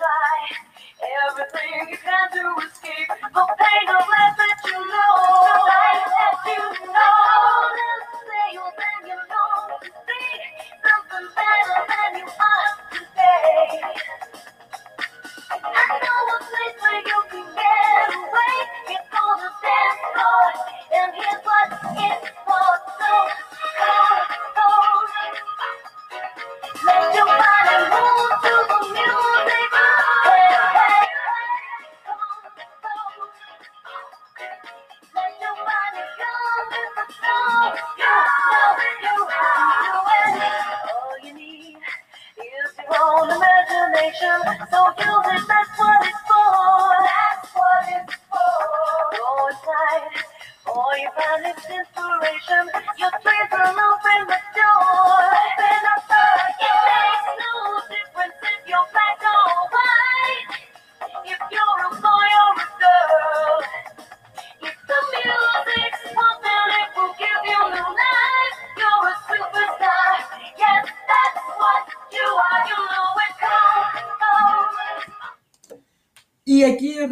try. Everything you can to escape the pain of life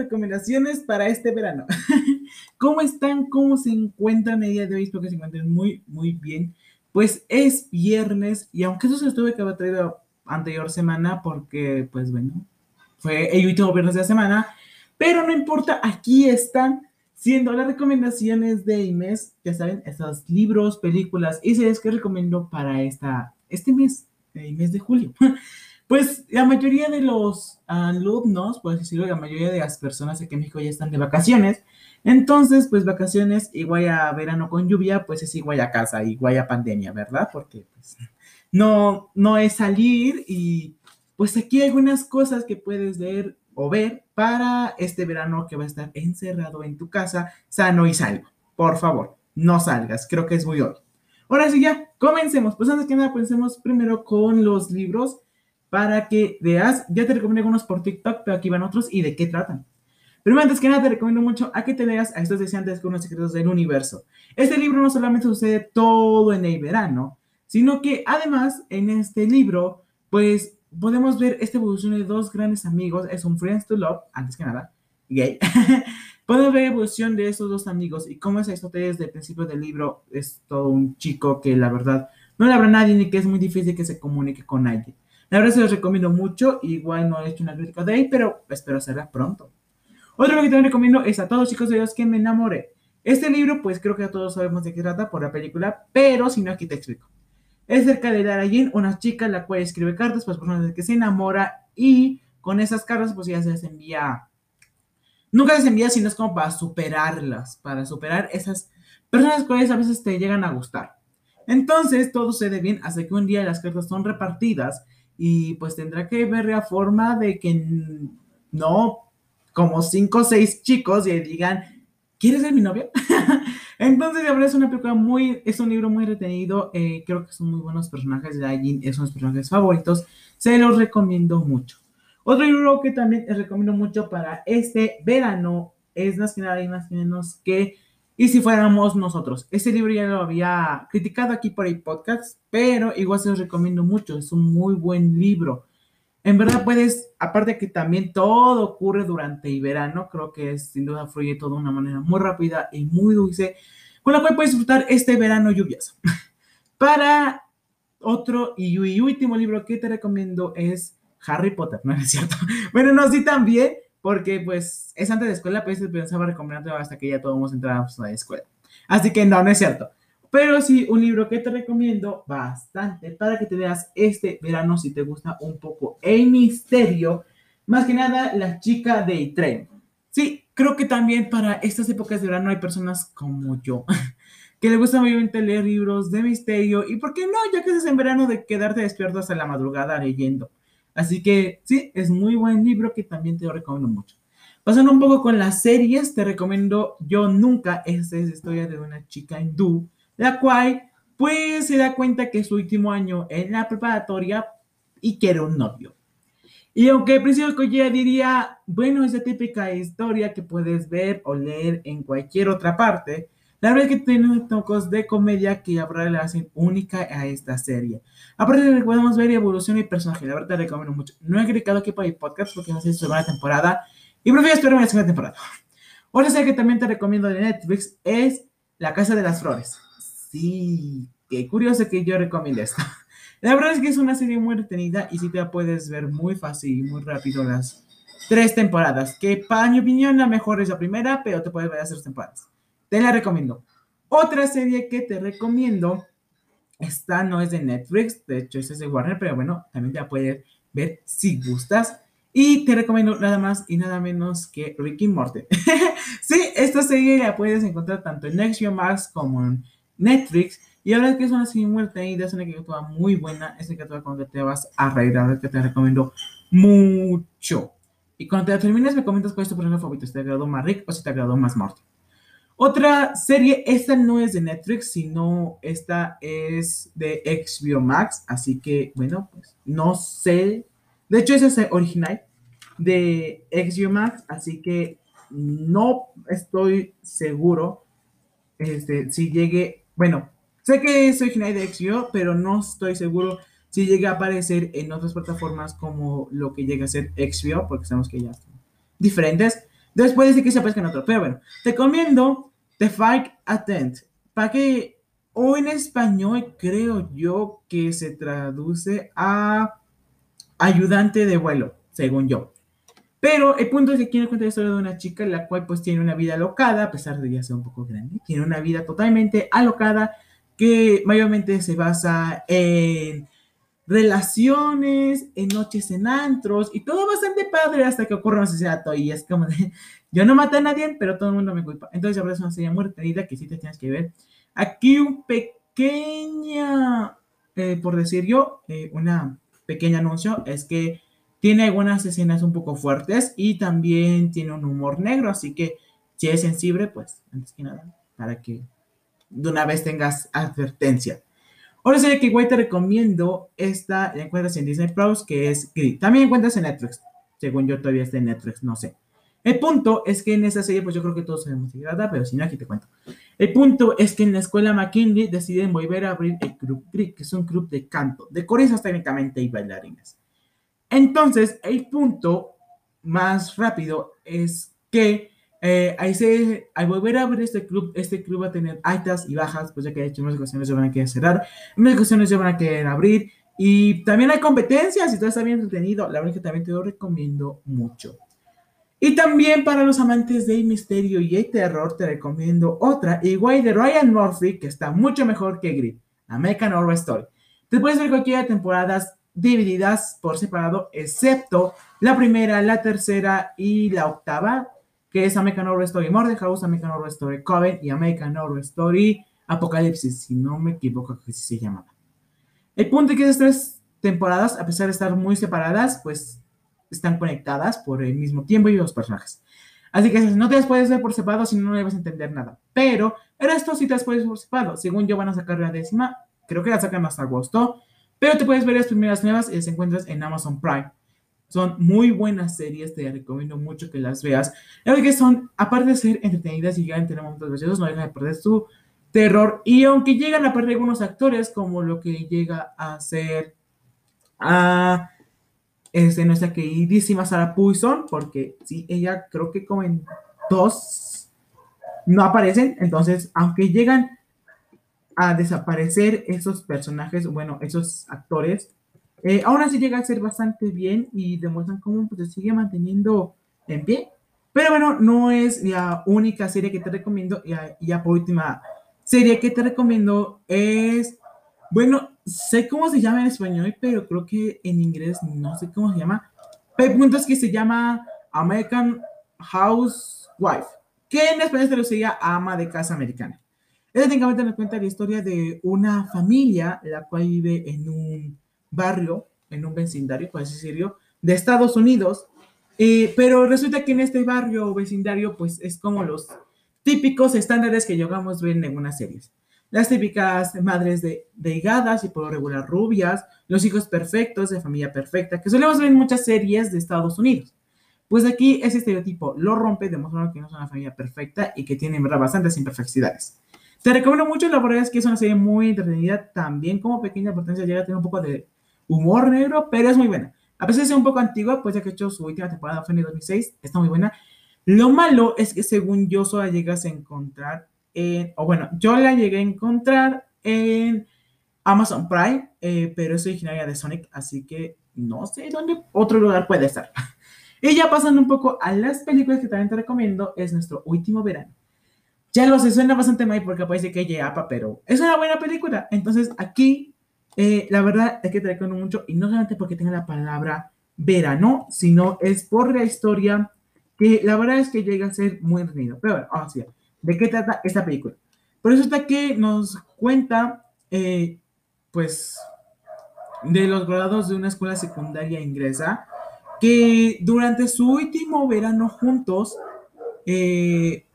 recomendaciones para este verano. ¿Cómo están? ¿Cómo se encuentran el día de hoy? Espero que se encuentren muy, muy bien. Pues es viernes y aunque eso se los tuve que haber traído anterior semana porque, pues bueno, fue el último viernes de la semana, pero no importa, aquí están siendo las recomendaciones de Inés, ya saben, esos libros, películas y series que recomiendo para esta, este mes, el mes de julio. Pues la mayoría de los alumnos, por decirlo, la mayoría de las personas aquí en México ya están de vacaciones. Entonces, pues vacaciones igual a verano con lluvia, pues es igual a casa, igual a pandemia, ¿verdad? Porque pues, no, no es salir y pues aquí hay algunas cosas que puedes leer o ver para este verano que va a estar encerrado en tu casa, sano y salvo. Por favor, no salgas, creo que es muy obvio. Ahora sí, ya, comencemos. Pues antes que nada, comencemos primero con los libros para que veas. Ya te recomendé algunos por TikTok, pero aquí van otros y de qué tratan. Primero, antes que nada, te recomiendo mucho a que te leas a estos deseantes con los secretos del universo. Este libro no solamente sucede todo en el verano, sino que además en este libro, pues podemos ver esta evolución de dos grandes amigos. Es un Friends to Love, antes que nada, gay. podemos ver la evolución de estos dos amigos y cómo esa historia desde el principio del libro es todo un chico que la verdad no le habrá nadie ni que es muy difícil que se comunique con alguien. La verdad se los recomiendo mucho. Igual no he hecho una crítica de ahí, pero espero hacerla pronto. Otro que también recomiendo es a todos chicos de Dios que me enamoré. Este libro, pues creo que todos sabemos de qué trata por la película, pero si no, aquí te explico. Es acerca de Lara Jean, una chica la cual escribe cartas pues personas que se enamora y con esas cartas pues ya se les envía. Nunca se les envía, sino es como para superarlas, para superar esas personas cuales a veces te llegan a gustar. Entonces todo sucede bien hasta que un día las cartas son repartidas y pues tendrá que ver la forma de que no como cinco o seis chicos y digan, ¿quieres ser mi novia? Entonces, la verdad es una película muy, es un libro muy retenido, eh, creo que son muy buenos personajes, Jin es uno de mis personajes favoritos, se los recomiendo mucho. Otro libro que también les recomiendo mucho para este verano es más que nada y más que menos que Y si fuéramos nosotros. Este libro ya lo había criticado aquí por el podcast, pero igual se los recomiendo mucho, es un muy buen libro. En verdad puedes, aparte que también todo ocurre durante el verano, creo que es, sin duda fluye todo de una manera muy rápida y muy dulce, con la cual puedes disfrutar este verano lluvioso. Para otro y último libro que te recomiendo es Harry Potter, ¿no es cierto? Bueno, no, sí también, porque pues es antes de escuela, se pensaba recomendarte hasta que ya todos entramos a la escuela. Así que no, no es cierto. Pero sí, un libro que te recomiendo bastante para que te veas este verano si te gusta un poco el misterio. Más que nada, La chica del tren. Sí, creo que también para estas épocas de verano hay personas como yo que le gusta obviamente leer libros de misterio y, ¿por qué no? Ya que es en verano de quedarte despierto hasta la madrugada leyendo. Así que sí, es muy buen libro que también te lo recomiendo mucho. Pasando un poco con las series, te recomiendo Yo Nunca. Esta es la historia de una chica hindú, la cual pues se da cuenta que es su último año en la preparatoria y quiere un novio. Y aunque al principio yo diría, bueno, esa típica historia que puedes ver o leer en cualquier otra parte, la verdad es que tiene tocos de comedia que ahora le hacen única a esta serie. Aparte podemos ver evolución y personaje, la verdad te recomiendo mucho. No he criticado aquí para el podcast porque no sé si segunda temporada y prefiero esperar la segunda temporada. Otra serie que también te recomiendo de Netflix es La Casa de las Flores. Sí, qué curioso que yo recomiende esta. La verdad es que es una serie muy retenida y sí te la puedes ver muy fácil y muy rápido las tres temporadas. Que para mi opinión la mejor es la primera, pero te puedes ver las tres temporadas. Te la recomiendo. Otra serie que te recomiendo, esta no es de Netflix, de hecho es de Warner, pero bueno, también te la puedes ver si gustas. Y te recomiendo nada más y nada menos que Ricky Morty. sí, esta serie la puedes encontrar tanto en Next Max como en Netflix. Y la es que es una serie muy es una muy buena, es una la que te vas a reír, la verdad que te recomiendo mucho. Y cuando te termines me comentas cuál es tu personaje favorito, si te agradó más Rick o si te agradó más Morty. Otra serie, esta no es de Netflix, sino esta es de HBO Max, así que, bueno, pues no sé. De hecho, esa es original de HBO Max, así que no estoy seguro este, si llegue, bueno, sé que es original de HBO, pero no estoy seguro si llegue a aparecer en otras plataformas como lo que llega a ser HBO, porque sabemos que ya están diferentes. Después de que se aparezca en otro, pero bueno, te recomiendo The Fight Attent. Para que, o en español creo yo que se traduce a ayudante de vuelo, según yo. Pero el punto es que nos cuenta la historia de una chica la cual pues tiene una vida alocada, a pesar de ya ser un poco grande, tiene una vida totalmente alocada que mayormente se basa en relaciones, en noches en antros y todo bastante padre hasta que ocurre un asesinato y es como de, yo no maté a nadie, pero todo el mundo me culpa. Entonces, verdad es una serie muy retenida que sí te tienes que ver. Aquí un pequeña, eh, por decir yo, eh, una pequeña anuncio es que tiene algunas escenas un poco fuertes y también tiene un humor negro, así que si es sensible, pues antes que nada, para que de una vez tengas advertencia. Otra serie que igual te recomiendo, esta la encuentras en Disney Plus, que es Grid. También encuentras en Netflix, según yo todavía está en Netflix, no sé. El punto es que en esa serie, pues yo creo que todos sabemos de trata, pero si no, aquí te cuento. El punto es que en la escuela McKinley deciden volver a abrir el Club Greek, que es un club de canto, de coristas técnicamente y bailarines. Entonces, el punto más rápido es que eh, ahí se, al volver a abrir este club, este club va a tener altas y bajas, pues ya que de hecho en unas ocasiones se van a querer cerrar, en unas ocasiones se van a querer abrir, y también hay competencias, y todo está bien entretenido, la verdad que también te lo recomiendo mucho. Y también para los amantes del misterio y el terror, te recomiendo otra, igual de Ryan Murphy, que está mucho mejor que Grit, American Horror Story. Te puedes ver cualquiera de temporadas divididas por separado, excepto la primera, la tercera y la octava, que es American Horror Story House, American Horror Story Coven y American Horror Story Apocalipsis, si no me equivoco, que así se llamaba. El punto es que esas tres temporadas, a pesar de estar muy separadas, pues están conectadas por el mismo tiempo y los personajes. Así que no te las puedes ver por separado si no, no debes entender nada. Pero el resto sí te las puedes ver por separado. Según yo van a sacar la décima, creo que la sacan hasta agosto. Pero te puedes ver las primeras nuevas y las encuentras en Amazon Prime. Son muy buenas series, te recomiendo mucho que las veas. Que son, aparte de ser entretenidas y llegan a tener momentos graciosos, no dejan de perder su terror. Y aunque llegan a perder algunos actores, como lo que llega a ser a es de nuestra queridísima Sarah Poison, porque sí, ella creo que como en dos no aparecen, entonces, aunque llegan a desaparecer esos personajes, bueno, esos actores, eh, aún así llega a ser bastante bien y demuestran cómo pues, se sigue manteniendo en pie. Pero bueno, no es la única serie que te recomiendo. Y ya por última serie que te recomiendo es, bueno, sé cómo se llama en español, pero creo que en inglés no sé cómo se llama. Pero el punto es que se llama American Housewife, que en español se lo sería ama de casa americana. Esta técnicamente nos cuenta la historia de una familia, la cual vive en un barrio, en un vecindario, por así decirlo, de Estados Unidos. Eh, pero resulta que en este barrio o vecindario, pues es como los típicos estándares que llegamos a ver en algunas series. Las típicas madres de, de y por regular rubias, los hijos perfectos de familia perfecta, que solemos ver en muchas series de Estados Unidos. Pues aquí ese estereotipo lo rompe, demostrando que no es una familia perfecta y que tiene ¿verdad? bastantes imperfecciones. Te recomiendo mucho, la verdad es que es una serie muy entretenida, también como pequeña potencia llega a tener un poco de humor negro, pero es muy buena. A de ser un poco antigua, pues ya que he hecho su última temporada fue en el 2006, está muy buena. Lo malo es que según yo solo la llegas a encontrar en, o bueno, yo la llegué a encontrar en Amazon Prime, eh, pero es originaria de Sonic, así que no sé dónde otro lugar puede estar. y ya pasando un poco a las películas que también te recomiendo, es nuestro último verano. Ya lo sé, suena bastante mal porque parece que es pero es una buena película. Entonces aquí, eh, la verdad es que te recomiendo mucho, y no solamente porque tenga la palabra verano, sino es por la historia que la verdad es que llega a ser muy entretenido. Pero bueno, vamos a ver, ¿de qué trata esta película? Por eso está que nos cuenta, eh, pues, de los graduados de una escuela secundaria inglesa, que durante su último verano juntos, eh,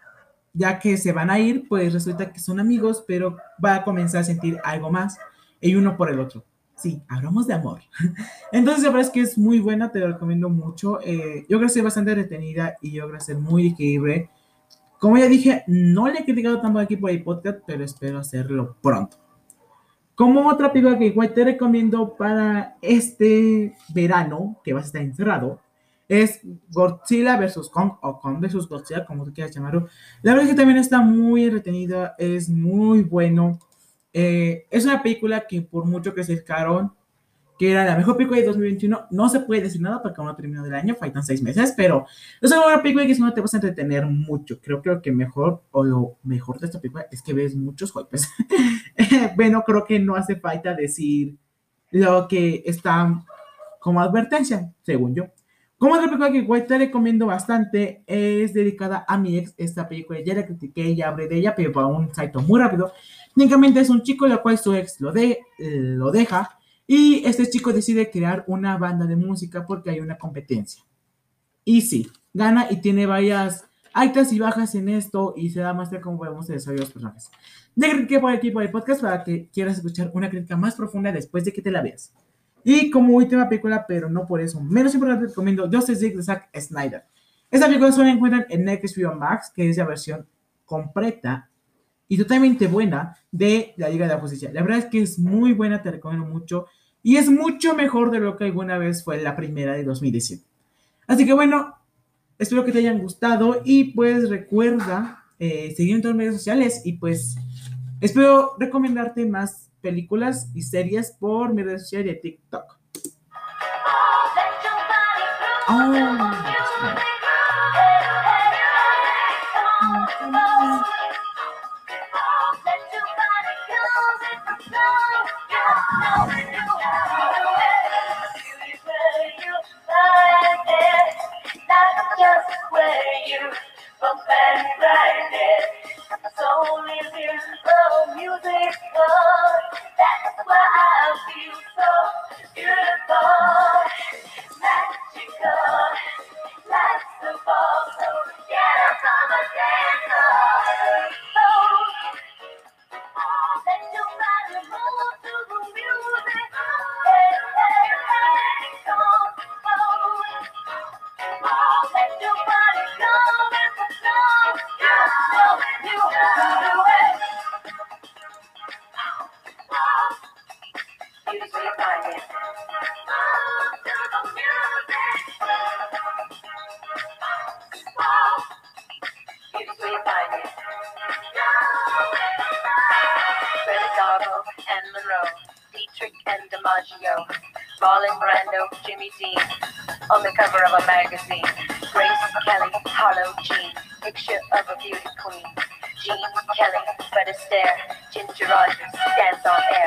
ya que se van a ir, pues resulta que son amigos, pero va a comenzar a sentir algo más, y uno por el otro. Sí, hablamos de amor. Entonces, la verdad es que es muy buena, te lo recomiendo mucho. Eh, yo creo que es bastante retenida y yo creo que es muy increíble. Como ya dije, no le he criticado tanto aquí por el podcast, pero espero hacerlo pronto. Como otra película que igual te recomiendo para este verano, que vas a estar encerrado, es Godzilla vs. Kong o Kong vs. Godzilla, como tú quieras llamarlo. La verdad es que también está muy retenida, es muy bueno. Eh, es una película que por mucho que se acercaron, que era la mejor película de 2021, no se puede decir nada porque aún no terminó del año, faltan seis meses, pero es una película que si no te vas a entretener mucho. Creo, creo que mejor, o lo mejor de esta película es que ves muchos golpes. bueno, creo que no hace falta decir lo que está como advertencia, según yo. Como otra película que igual te recomiendo bastante es dedicada a mi ex. Esta película ya la critiqué, ya hablé de ella, pero para un salto muy rápido. Técnicamente es un chico el cual su ex lo, de, lo deja y este chico decide crear una banda de música porque hay una competencia. Y sí, gana y tiene varias altas y bajas en esto y se da más de cómo podemos desarrollar los personajes. De critiqué por aquí por el podcast para que quieras escuchar una crítica más profunda después de que te la veas. Y como última película, pero no por eso, menos importante, recomiendo Justice League de Zack Snyder. Esta película solo encuentran en Netflix Max, que es la versión completa y totalmente buena de la Liga de la Justicia. La verdad es que es muy buena, te recomiendo mucho. Y es mucho mejor de lo que alguna vez fue la primera de 2017. Así que bueno, espero que te hayan gustado y pues recuerda eh, seguirme en todas las redes sociales y pues espero recomendarte más películas y series por mi red social de TikTok. Oh, Rogers, dance on air.